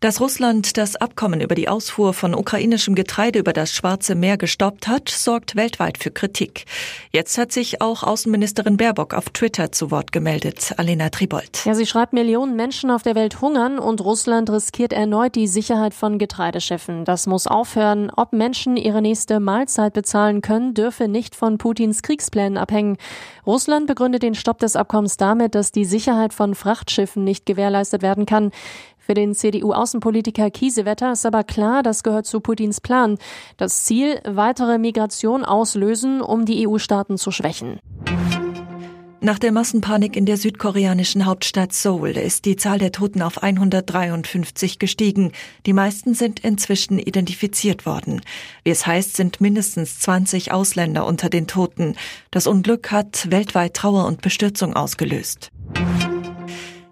Dass Russland das Abkommen über die Ausfuhr von ukrainischem Getreide über das Schwarze Meer gestoppt hat, sorgt weltweit für Kritik. Jetzt hat sich auch Außenministerin Baerbock auf Twitter zu Wort gemeldet. Alena Tribold. Ja, sie schreibt, Millionen Menschen auf der Welt hungern und Russland riskiert erneut die Sicherheit von Getreideschiffen. Das muss aufhören. Ob Menschen ihre nächste Mahlzeit bezahlen können, dürfe nicht von Putins Kriegsplänen abhängen. Russland begründet den Stopp des Abkommens damit, dass die Sicherheit von Frachtschiffen nicht gewährleistet werden kann. Für den CDU-Außenpolitiker Kiesewetter ist aber klar, das gehört zu Putins Plan. Das Ziel, weitere Migration auslösen, um die EU-Staaten zu schwächen. Nach der Massenpanik in der südkoreanischen Hauptstadt Seoul ist die Zahl der Toten auf 153 gestiegen. Die meisten sind inzwischen identifiziert worden. Wie es heißt, sind mindestens 20 Ausländer unter den Toten. Das Unglück hat weltweit Trauer und Bestürzung ausgelöst.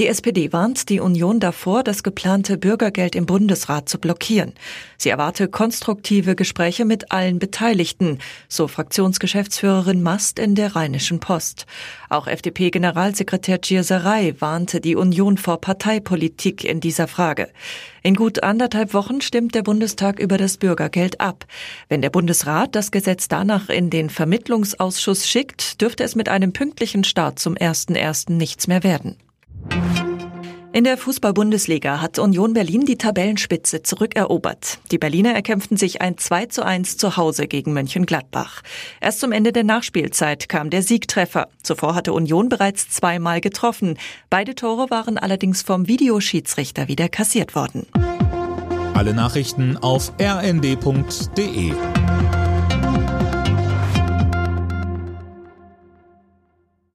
Die SPD warnt die Union davor, das geplante Bürgergeld im Bundesrat zu blockieren. Sie erwarte konstruktive Gespräche mit allen Beteiligten, so Fraktionsgeschäftsführerin Mast in der Rheinischen Post. Auch FDP-Generalsekretär Gierserei warnte die Union vor Parteipolitik in dieser Frage. In gut anderthalb Wochen stimmt der Bundestag über das Bürgergeld ab. Wenn der Bundesrat das Gesetz danach in den Vermittlungsausschuss schickt, dürfte es mit einem pünktlichen Start zum 1.1. nichts mehr werden. In der Fußball-Bundesliga hat Union Berlin die Tabellenspitze zurückerobert. Die Berliner erkämpften sich ein 2 zu 1 zu Hause gegen Mönchengladbach. Erst zum Ende der Nachspielzeit kam der Siegtreffer. Zuvor hatte Union bereits zweimal getroffen. Beide Tore waren allerdings vom Videoschiedsrichter wieder kassiert worden. Alle Nachrichten auf rnd.de